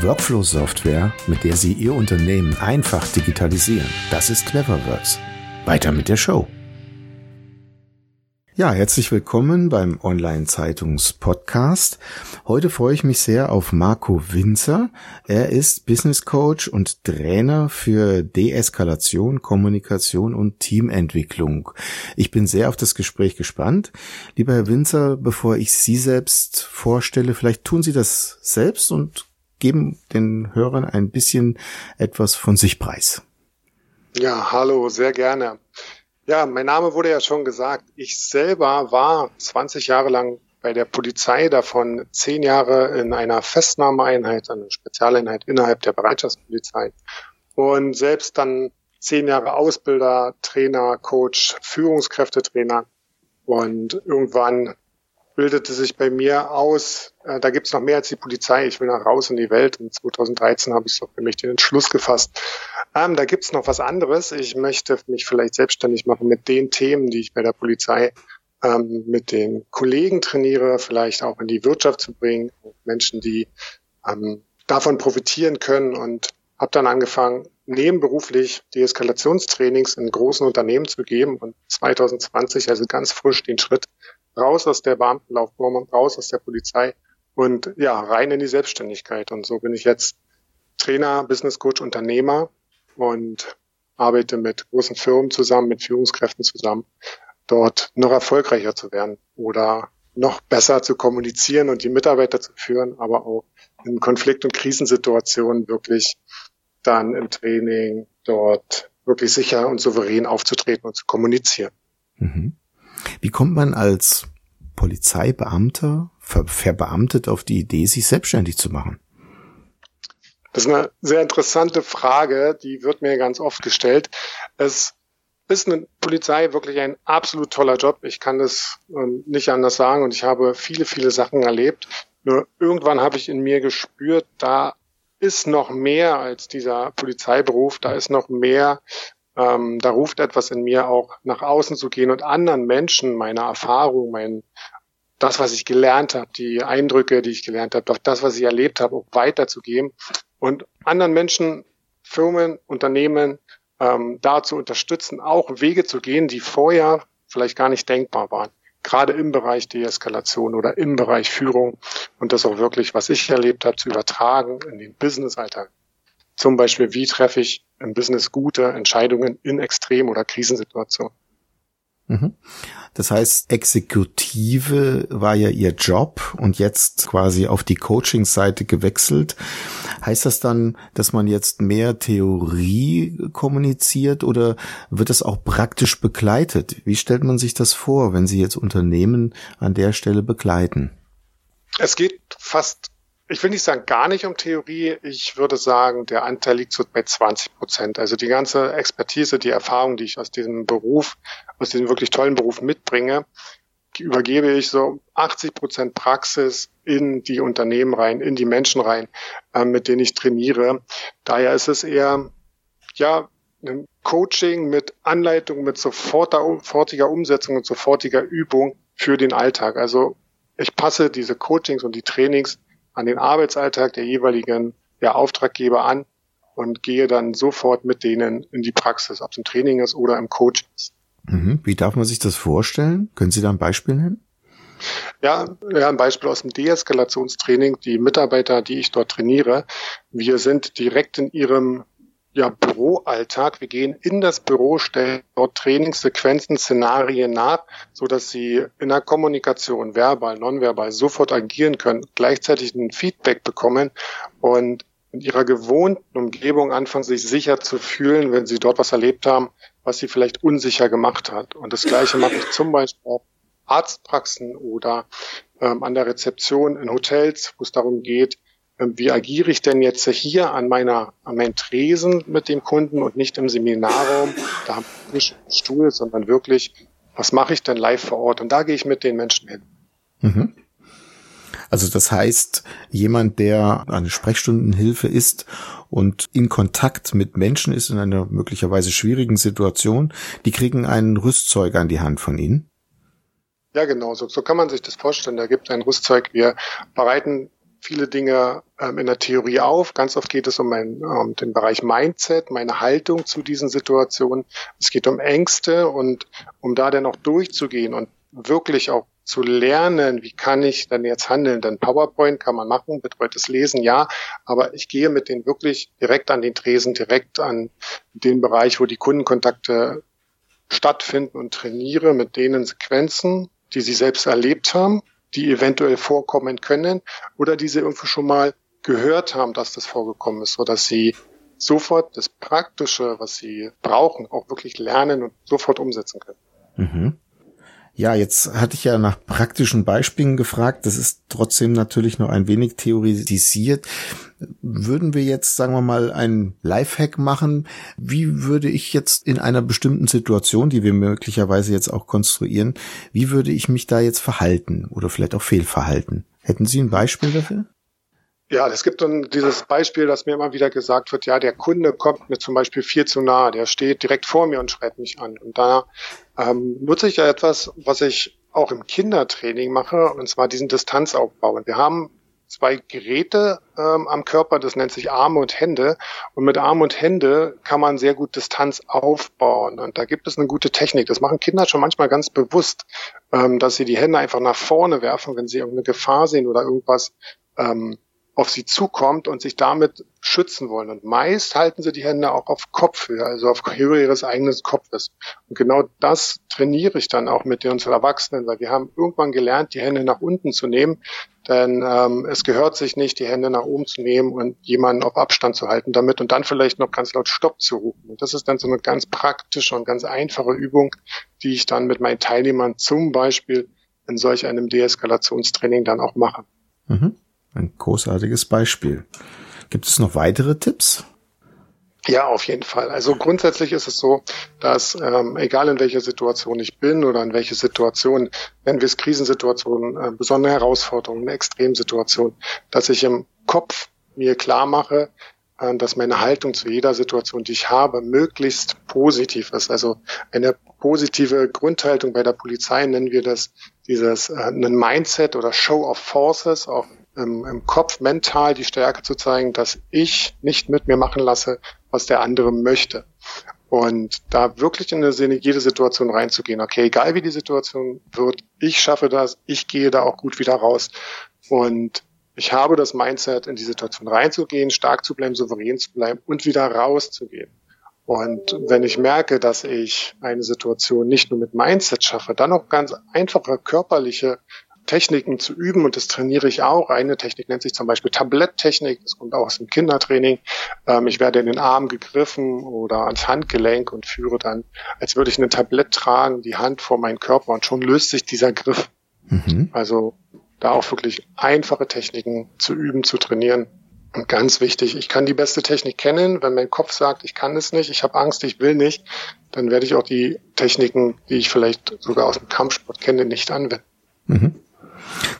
Workflow-Software, mit der Sie Ihr Unternehmen einfach digitalisieren. Das ist Cleverworks. Weiter mit der Show. Ja, herzlich willkommen beim Online-Zeitungs-Podcast. Heute freue ich mich sehr auf Marco Winzer. Er ist Business Coach und Trainer für Deeskalation, Kommunikation und Teamentwicklung. Ich bin sehr auf das Gespräch gespannt. Lieber Herr Winzer, bevor ich Sie selbst vorstelle, vielleicht tun Sie das selbst und geben den Hörern ein bisschen etwas von sich preis. Ja, hallo, sehr gerne. Ja, mein Name wurde ja schon gesagt. Ich selber war 20 Jahre lang bei der Polizei, davon zehn Jahre in einer Festnahmeeinheit, einer Spezialeinheit innerhalb der Bereitschaftspolizei und selbst dann zehn Jahre Ausbilder, Trainer, Coach, Führungskräftetrainer und irgendwann bildete sich bei mir aus, äh, da gibt's noch mehr als die Polizei, ich will nach raus in die Welt. Und 2013 habe ich so für mich den Entschluss gefasst, ähm, da gibt's noch was anderes. Ich möchte mich vielleicht selbstständig machen mit den Themen, die ich bei der Polizei ähm, mit den Kollegen trainiere, vielleicht auch in die Wirtschaft zu bringen, Menschen, die ähm, davon profitieren können. Und habe dann angefangen, nebenberuflich Deeskalationstrainings in großen Unternehmen zu geben. Und 2020, also ganz frisch, den Schritt raus aus der Beamtenlaufbahn, raus aus der Polizei und ja, rein in die Selbstständigkeit. Und so bin ich jetzt Trainer, Business Coach, Unternehmer und arbeite mit großen Firmen zusammen, mit Führungskräften zusammen, dort noch erfolgreicher zu werden oder noch besser zu kommunizieren und die Mitarbeiter zu führen, aber auch in Konflikt- und Krisensituationen wirklich dann im Training dort wirklich sicher und souverän aufzutreten und zu kommunizieren. Mhm. Wie kommt man als Polizeibeamter ver verbeamtet auf die Idee, sich selbstständig zu machen? Das ist eine sehr interessante Frage, die wird mir ganz oft gestellt. Es ist eine Polizei wirklich ein absolut toller Job. Ich kann das ähm, nicht anders sagen und ich habe viele, viele Sachen erlebt. Nur irgendwann habe ich in mir gespürt, da ist noch mehr als dieser Polizeiberuf, da ist noch mehr, ähm, da ruft etwas in mir auch nach außen zu gehen und anderen Menschen meine Erfahrung, mein das, was ich gelernt habe, die Eindrücke, die ich gelernt habe, das, was ich erlebt habe, auch weiterzugeben und anderen Menschen, Firmen, Unternehmen ähm, dazu unterstützen, auch Wege zu gehen, die vorher vielleicht gar nicht denkbar waren. Gerade im Bereich Deeskalation oder im Bereich Führung und das auch wirklich, was ich erlebt habe, zu übertragen in den Business-Alltag. Zum Beispiel, wie treffe ich im Business gute Entscheidungen in Extrem- oder Krisensituationen. Mhm. Das heißt, Exekutive war ja ihr Job und jetzt quasi auf die Coaching-Seite gewechselt. Heißt das dann, dass man jetzt mehr Theorie kommuniziert oder wird das auch praktisch begleitet? Wie stellt man sich das vor, wenn Sie jetzt Unternehmen an der Stelle begleiten? Es geht fast ich will nicht sagen gar nicht um Theorie. Ich würde sagen, der Anteil liegt so bei 20 Prozent. Also die ganze Expertise, die Erfahrung, die ich aus diesem Beruf, aus diesem wirklich tollen Beruf mitbringe, übergebe ich so 80 Prozent Praxis in die Unternehmen rein, in die Menschen rein, äh, mit denen ich trainiere. Daher ist es eher, ja, ein Coaching mit Anleitung, mit sofortiger Umsetzung und sofortiger Übung für den Alltag. Also ich passe diese Coachings und die Trainings an den Arbeitsalltag der jeweiligen ja, Auftraggeber an und gehe dann sofort mit denen in die Praxis, ob es im Training ist oder im Coaching ist. Mhm. Wie darf man sich das vorstellen? Können Sie da ein Beispiel nennen? Ja, ja, ein Beispiel aus dem Deeskalationstraining. Die Mitarbeiter, die ich dort trainiere, wir sind direkt in ihrem ja, Büroalltag. Wir gehen in das Büro, stellen dort Trainingssequenzen, Szenarien nach, so dass sie in der Kommunikation, verbal, nonverbal, sofort agieren können, gleichzeitig ein Feedback bekommen und in ihrer gewohnten Umgebung anfangen, sich sicher zu fühlen, wenn sie dort was erlebt haben, was sie vielleicht unsicher gemacht hat. Und das Gleiche mache ich zum Beispiel auch Arztpraxen oder ähm, an der Rezeption in Hotels, wo es darum geht, wie agiere ich denn jetzt hier an meiner, an meinem Tresen mit dem Kunden und nicht im Seminarraum, da haben wir nicht einen Stuhl, sondern wirklich, was mache ich denn live vor Ort? Und da gehe ich mit den Menschen hin. Mhm. Also das heißt, jemand, der eine Sprechstundenhilfe ist und in Kontakt mit Menschen ist in einer möglicherweise schwierigen Situation, die kriegen ein Rüstzeug an die Hand von Ihnen? Ja, genau, so, so kann man sich das vorstellen. Da gibt es ein Rüstzeug. Wir bereiten viele Dinge ähm, in der Theorie auf. Ganz oft geht es um, ein, um den Bereich Mindset, meine Haltung zu diesen Situationen. Es geht um Ängste und um da dann auch durchzugehen und wirklich auch zu lernen, wie kann ich dann jetzt handeln? Denn PowerPoint kann man machen, betreutes Lesen, ja, aber ich gehe mit denen wirklich direkt an den Tresen, direkt an den Bereich, wo die Kundenkontakte stattfinden und trainiere mit denen Sequenzen, die sie selbst erlebt haben, die eventuell vorkommen können oder die sie irgendwo schon mal gehört haben, dass das vorgekommen ist, so dass sie sofort das Praktische, was sie brauchen, auch wirklich lernen und sofort umsetzen können. Mhm. Ja, jetzt hatte ich ja nach praktischen Beispielen gefragt. Das ist trotzdem natürlich noch ein wenig theorisiert. Würden wir jetzt, sagen wir mal, einen Lifehack machen? Wie würde ich jetzt in einer bestimmten Situation, die wir möglicherweise jetzt auch konstruieren, wie würde ich mich da jetzt verhalten oder vielleicht auch fehlverhalten? Hätten Sie ein Beispiel dafür? Ja, es gibt dann dieses Beispiel, dass mir immer wieder gesagt wird, ja, der Kunde kommt mir zum Beispiel viel zu nah, der steht direkt vor mir und schreit mich an. Und da ähm, nutze ich ja etwas, was ich auch im Kindertraining mache, und zwar diesen Distanzaufbau. Und wir haben zwei Geräte ähm, am Körper, das nennt sich Arme und Hände. Und mit Arme und Hände kann man sehr gut Distanz aufbauen. Und da gibt es eine gute Technik. Das machen Kinder schon manchmal ganz bewusst, ähm, dass sie die Hände einfach nach vorne werfen, wenn sie irgendeine Gefahr sehen oder irgendwas ähm, auf sie zukommt und sich damit schützen wollen. Und meist halten sie die Hände auch auf Kopfhöhe, also auf Höhe ihres eigenen Kopfes. Und genau das trainiere ich dann auch mit unseren Erwachsenen, weil wir haben irgendwann gelernt, die Hände nach unten zu nehmen, denn ähm, es gehört sich nicht, die Hände nach oben zu nehmen und jemanden auf Abstand zu halten damit und dann vielleicht noch ganz laut Stopp zu rufen. Und das ist dann so eine ganz praktische und ganz einfache Übung, die ich dann mit meinen Teilnehmern zum Beispiel in solch einem Deeskalationstraining dann auch mache. Mhm. Ein großartiges Beispiel. Gibt es noch weitere Tipps? Ja, auf jeden Fall. Also grundsätzlich ist es so, dass ähm, egal in welcher Situation ich bin oder in welche Situation, nennen wir es Krisensituationen, äh, besondere Herausforderungen, Extremsituationen, dass ich im Kopf mir klar mache, äh, dass meine Haltung zu jeder Situation, die ich habe, möglichst positiv ist. Also eine positive Grundhaltung bei der Polizei nennen wir das dieses äh, ein Mindset oder Show of Forces, auch im, im Kopf mental die Stärke zu zeigen, dass ich nicht mit mir machen lasse, was der andere möchte. Und da wirklich in eine, jede Situation reinzugehen. Okay, egal wie die Situation wird, ich schaffe das, ich gehe da auch gut wieder raus. Und ich habe das Mindset, in die Situation reinzugehen, stark zu bleiben, souverän zu bleiben und wieder rauszugehen. Und wenn ich merke, dass ich eine Situation nicht nur mit Mindset schaffe, dann auch ganz einfache körperliche Techniken zu üben und das trainiere ich auch. Eine Technik nennt sich zum Beispiel Tabletttechnik, das kommt auch aus dem Kindertraining. Ähm, ich werde in den Arm gegriffen oder ans Handgelenk und führe dann, als würde ich ein Tablett tragen, die Hand vor meinen Körper und schon löst sich dieser Griff. Mhm. Also da auch wirklich einfache Techniken zu üben, zu trainieren. Und ganz wichtig, ich kann die beste Technik kennen. Wenn mein Kopf sagt, ich kann es nicht, ich habe Angst, ich will nicht, dann werde ich auch die Techniken, die ich vielleicht sogar aus dem Kampfsport kenne, nicht anwenden. Mhm.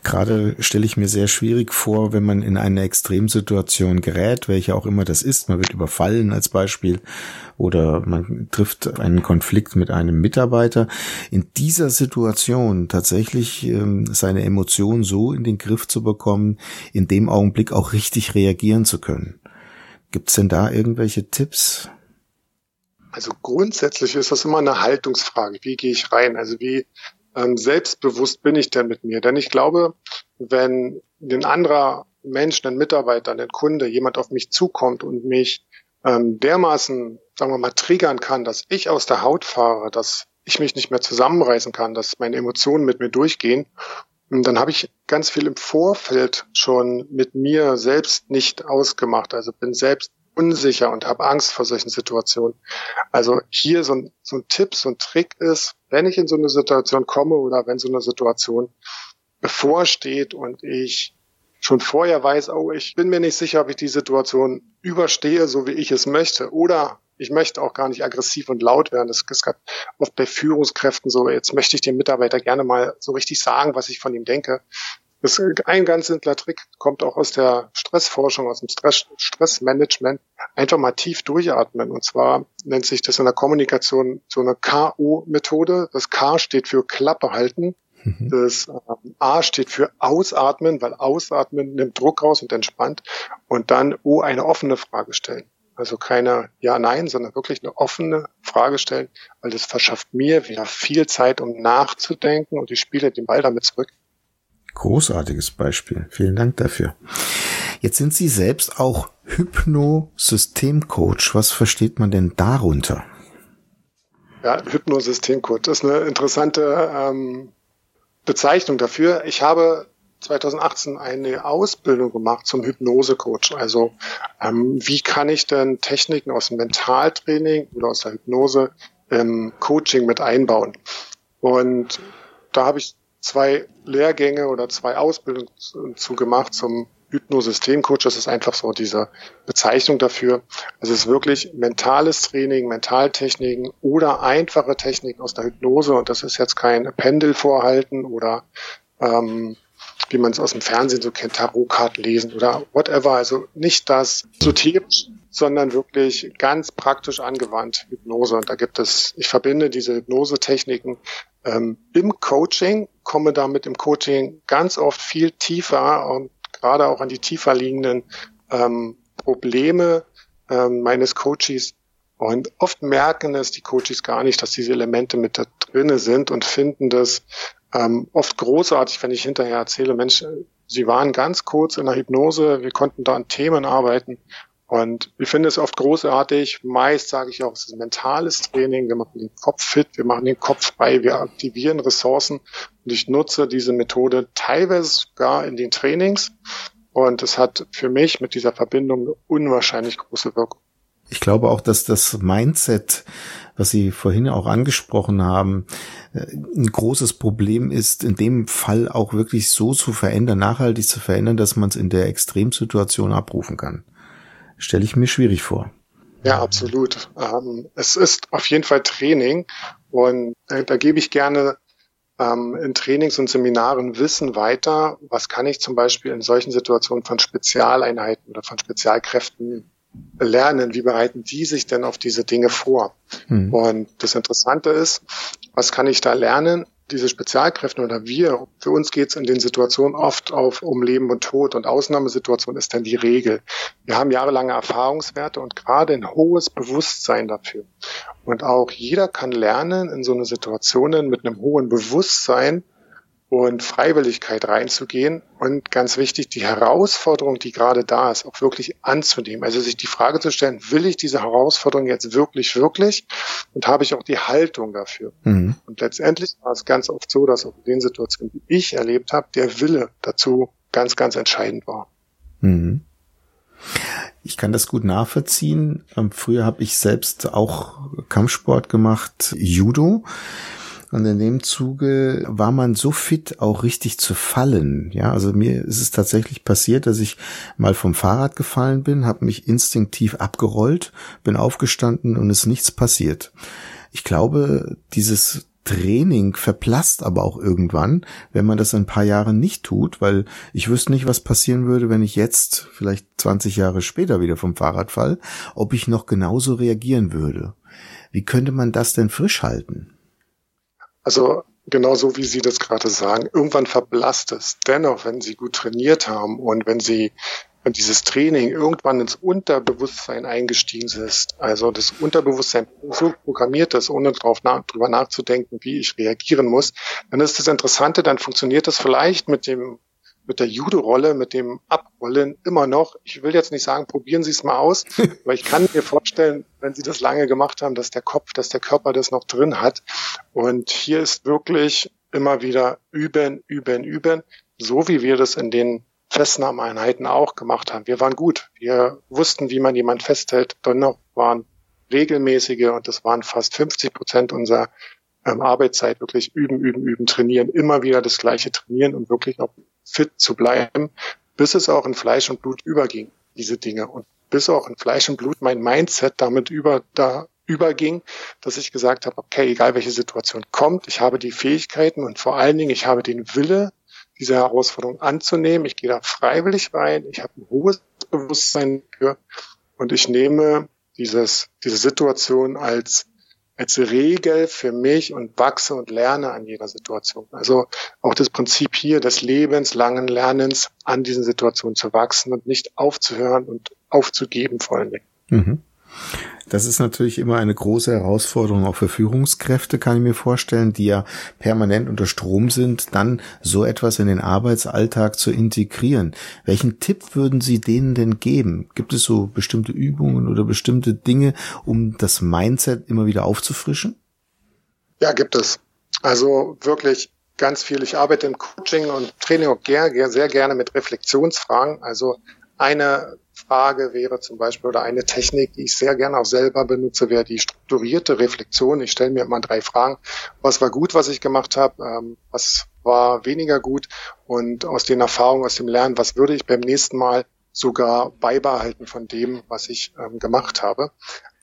Gerade stelle ich mir sehr schwierig vor, wenn man in eine Extremsituation gerät, welche auch immer das ist. Man wird überfallen als Beispiel oder man trifft einen Konflikt mit einem Mitarbeiter. In dieser Situation tatsächlich ähm, seine Emotionen so in den Griff zu bekommen, in dem Augenblick auch richtig reagieren zu können. Gibt es denn da irgendwelche Tipps? Also grundsätzlich ist das immer eine Haltungsfrage. Wie gehe ich rein? Also wie ähm, selbstbewusst bin ich denn mit mir? Denn ich glaube, wenn ein anderer Mensch, ein Mitarbeiter, ein Kunde, jemand auf mich zukommt und mich ähm, dermaßen, sagen wir mal, triggern kann, dass ich aus der Haut fahre, dass ich mich nicht mehr zusammenreißen kann, dass meine Emotionen mit mir durchgehen, dann habe ich ganz viel im Vorfeld schon mit mir selbst nicht ausgemacht. Also bin selbst unsicher und habe Angst vor solchen Situationen. Also hier so ein, so ein Tipp, so ein Trick ist, wenn ich in so eine Situation komme oder wenn so eine Situation bevorsteht und ich schon vorher weiß, oh, ich bin mir nicht sicher, ob ich die Situation überstehe, so wie ich es möchte. Oder ich möchte auch gar nicht aggressiv und laut werden. Das ist oft bei Führungskräften so, jetzt möchte ich dem Mitarbeiter gerne mal so richtig sagen, was ich von ihm denke. Das ist ein ganz simpler Trick, kommt auch aus der Stressforschung, aus dem Stress, Stressmanagement. Einfach mal tief durchatmen. Und zwar nennt sich das in der Kommunikation so eine KO-Methode. Das K steht für Klappe halten. Mhm. Das ähm, A steht für Ausatmen, weil Ausatmen nimmt Druck raus und entspannt. Und dann O eine offene Frage stellen. Also keine Ja-Nein, sondern wirklich eine offene Frage stellen, weil das verschafft mir wieder viel Zeit, um nachzudenken und ich spiele den Ball damit zurück. Großartiges Beispiel. Vielen Dank dafür. Jetzt sind Sie selbst auch Hypnosystemcoach. Was versteht man denn darunter? Ja, Hypnosystemcoach ist eine interessante ähm, Bezeichnung dafür. Ich habe 2018 eine Ausbildung gemacht zum Hypnosecoach. Also ähm, wie kann ich denn Techniken aus dem Mentaltraining oder aus der Hypnose im Coaching mit einbauen? Und da habe ich zwei Lehrgänge oder zwei Ausbildungen zu gemacht zum Hypnosystemcoach. Das ist einfach so diese Bezeichnung dafür. Also es ist wirklich mentales Training, Mentaltechniken oder einfache Techniken aus der Hypnose. Und das ist jetzt kein Pendelvorhalten oder ähm, wie man es aus dem Fernsehen so kennt, Tarotkarten lesen oder whatever. Also nicht das esoterisch, sondern wirklich ganz praktisch angewandt Hypnose. Und da gibt es, ich verbinde diese Hypnosetechniken ähm, im Coaching, komme damit im Coaching ganz oft viel tiefer und gerade auch an die tiefer liegenden ähm, Probleme ähm, meines Coaches. Und oft merken es die Coaches gar nicht, dass diese Elemente mit da drinne sind und finden das ähm, oft großartig, wenn ich hinterher erzähle, Mensch, Sie waren ganz kurz in der Hypnose, wir konnten da an Themen arbeiten und wir finden es oft großartig. Meist sage ich auch, es ist mentales Training. Wir machen den Kopf fit, wir machen den Kopf frei, wir aktivieren Ressourcen. Und ich nutze diese Methode teilweise sogar in den Trainings. Und es hat für mich mit dieser Verbindung eine unwahrscheinlich große Wirkung. Ich glaube auch, dass das Mindset, was Sie vorhin auch angesprochen haben, äh, ein großes Problem ist, in dem Fall auch wirklich so zu verändern, nachhaltig zu verändern, dass man es in der Extremsituation abrufen kann. Stelle ich mir schwierig vor. Ja, absolut. Ähm, es ist auf jeden Fall Training und äh, da gebe ich gerne ähm, in Trainings und Seminaren Wissen weiter. Was kann ich zum Beispiel in solchen Situationen von Spezialeinheiten oder von Spezialkräften lernen, wie bereiten die sich denn auf diese Dinge vor? Mhm. Und das Interessante ist, was kann ich da lernen? Diese Spezialkräfte oder wir, für uns geht es in den Situationen oft auf um Leben und Tod und Ausnahmesituation ist dann die Regel. Wir haben jahrelange Erfahrungswerte und gerade ein hohes Bewusstsein dafür. Und auch jeder kann lernen, in so eine Situation mit einem hohen Bewusstsein und Freiwilligkeit reinzugehen und ganz wichtig, die Herausforderung, die gerade da ist, auch wirklich anzunehmen. Also sich die Frage zu stellen, will ich diese Herausforderung jetzt wirklich, wirklich und habe ich auch die Haltung dafür? Mhm. Und letztendlich war es ganz oft so, dass auch in den Situationen, die ich erlebt habe, der Wille dazu ganz, ganz entscheidend war. Mhm. Ich kann das gut nachvollziehen. Ähm, früher habe ich selbst auch Kampfsport gemacht, Judo. Und in dem Zuge war man so fit, auch richtig zu fallen. Ja, also mir ist es tatsächlich passiert, dass ich mal vom Fahrrad gefallen bin, habe mich instinktiv abgerollt, bin aufgestanden und ist nichts passiert. Ich glaube, dieses Training verblasst aber auch irgendwann, wenn man das ein paar Jahre nicht tut, weil ich wüsste nicht, was passieren würde, wenn ich jetzt, vielleicht 20 Jahre später wieder vom Fahrrad fall, ob ich noch genauso reagieren würde. Wie könnte man das denn frisch halten? Also genau so, wie Sie das gerade sagen, irgendwann verblasst es. Dennoch, wenn Sie gut trainiert haben und wenn Sie wenn dieses Training irgendwann ins Unterbewusstsein eingestiegen ist, also das Unterbewusstsein so programmiert ist, ohne drauf nach, drüber nachzudenken, wie ich reagieren muss, dann ist das Interessante, dann funktioniert das vielleicht mit dem mit der Judo-Rolle, mit dem Abrollen immer noch. Ich will jetzt nicht sagen, probieren Sie es mal aus, aber ich kann mir vorstellen, wenn Sie das lange gemacht haben, dass der Kopf, dass der Körper das noch drin hat. Und hier ist wirklich immer wieder üben, üben, üben, so wie wir das in den Festnahmeeinheiten auch gemacht haben. Wir waren gut. Wir wussten, wie man jemand festhält. Dennoch waren regelmäßige und das waren fast 50 Prozent unserer ähm, Arbeitszeit wirklich üben, üben, üben, trainieren, immer wieder das gleiche trainieren und wirklich auch fit zu bleiben. bis es auch in Fleisch und Blut überging, diese Dinge. Und bis auch in Fleisch und Blut mein Mindset damit über, da überging, dass ich gesagt habe, okay, egal welche Situation kommt, ich habe die Fähigkeiten und vor allen Dingen, ich habe den Wille, diese Herausforderung anzunehmen. Ich gehe da freiwillig rein. Ich habe ein hohes Bewusstsein für und ich nehme dieses, diese Situation als als Regel für mich und wachse und lerne an jeder Situation. Also auch das Prinzip hier des lebenslangen Lernens an diesen Situationen zu wachsen und nicht aufzuhören und aufzugeben vor allen Dingen. Mhm. Das ist natürlich immer eine große Herausforderung auch für Führungskräfte, kann ich mir vorstellen, die ja permanent unter Strom sind, dann so etwas in den Arbeitsalltag zu integrieren. Welchen Tipp würden Sie denen denn geben? Gibt es so bestimmte Übungen oder bestimmte Dinge, um das Mindset immer wieder aufzufrischen? Ja, gibt es. Also wirklich ganz viel. Ich arbeite im Coaching und Training auch sehr gerne mit Reflexionsfragen. Also eine Frage wäre zum Beispiel oder eine Technik, die ich sehr gerne auch selber benutze, wäre die strukturierte Reflexion. Ich stelle mir immer drei Fragen. Was war gut, was ich gemacht habe? Ähm, was war weniger gut? Und aus den Erfahrungen, aus dem Lernen, was würde ich beim nächsten Mal sogar beibehalten von dem, was ich ähm, gemacht habe?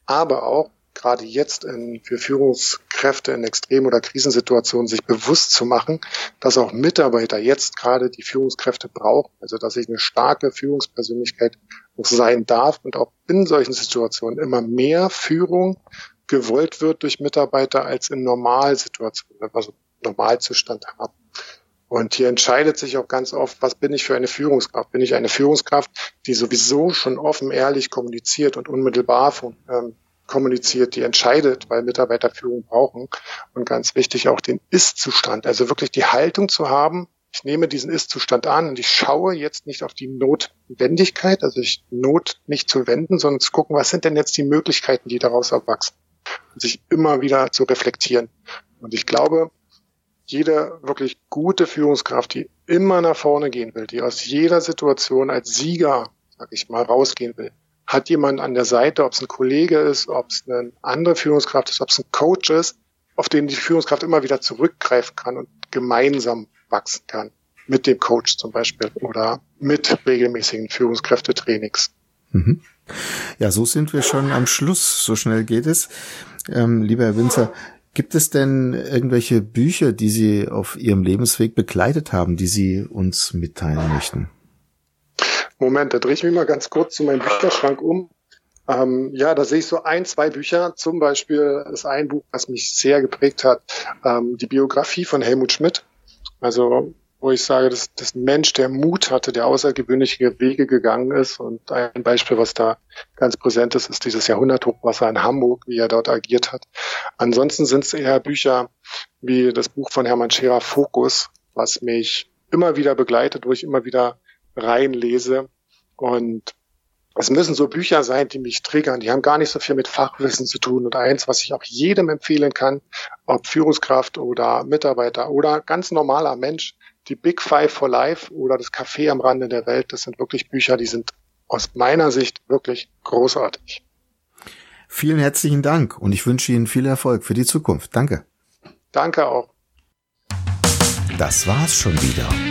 Aber auch gerade jetzt in, für Führungskräfte in Extrem- oder Krisensituationen sich bewusst zu machen, dass auch Mitarbeiter jetzt gerade die Führungskräfte brauchen. Also dass ich eine starke Führungspersönlichkeit auch sein darf und auch in solchen Situationen immer mehr Führung gewollt wird durch Mitarbeiter als in Normalsituationen, wenn wir so Normalzustand haben. Und hier entscheidet sich auch ganz oft, was bin ich für eine Führungskraft? Bin ich eine Führungskraft, die sowieso schon offen, ehrlich kommuniziert und unmittelbar von, ähm, kommuniziert, die entscheidet, weil Mitarbeiter Führung brauchen. Und ganz wichtig auch den Ist-Zustand, also wirklich die Haltung zu haben, ich nehme diesen Ist-Zustand an und ich schaue jetzt nicht auf die Notwendigkeit, also ich Not nicht zu wenden, sondern zu gucken, was sind denn jetzt die Möglichkeiten, die daraus erwachsen und sich immer wieder zu reflektieren. Und ich glaube, jede wirklich gute Führungskraft, die immer nach vorne gehen will, die aus jeder Situation als Sieger, sag ich mal, rausgehen will, hat jemand an der Seite, ob es ein Kollege ist, ob es eine andere Führungskraft ist, ob es ein Coach ist, auf den die Führungskraft immer wieder zurückgreifen kann und gemeinsam wachsen kann. Mit dem Coach zum Beispiel oder mit regelmäßigen Führungskräftetrainings. Mhm. Ja, so sind wir schon am Schluss. So schnell geht es. Ähm, lieber Herr Winzer, gibt es denn irgendwelche Bücher, die Sie auf Ihrem Lebensweg begleitet haben, die Sie uns mitteilen möchten? Moment, da drehe ich mich mal ganz kurz zu meinem Bücherschrank um. Ähm, ja, da sehe ich so ein, zwei Bücher. Zum Beispiel ist ein Buch, was mich sehr geprägt hat, ähm, die Biografie von Helmut Schmidt. Also, wo ich sage, dass das Mensch, der Mut hatte, der außergewöhnliche Wege gegangen ist. Und ein Beispiel, was da ganz präsent ist, ist dieses Jahrhunderthochwasser in Hamburg, wie er dort agiert hat. Ansonsten sind es eher Bücher wie das Buch von Hermann Scherer Fokus, was mich immer wieder begleitet, wo ich immer wieder reinlese. Und es müssen so Bücher sein, die mich triggern. Die haben gar nicht so viel mit Fachwissen zu tun. Und eins, was ich auch jedem empfehlen kann, ob Führungskraft oder Mitarbeiter oder ganz normaler Mensch, die Big Five for Life oder das Café am Rande der Welt, das sind wirklich Bücher, die sind aus meiner Sicht wirklich großartig. Vielen herzlichen Dank und ich wünsche Ihnen viel Erfolg für die Zukunft. Danke. Danke auch. Das war's schon wieder.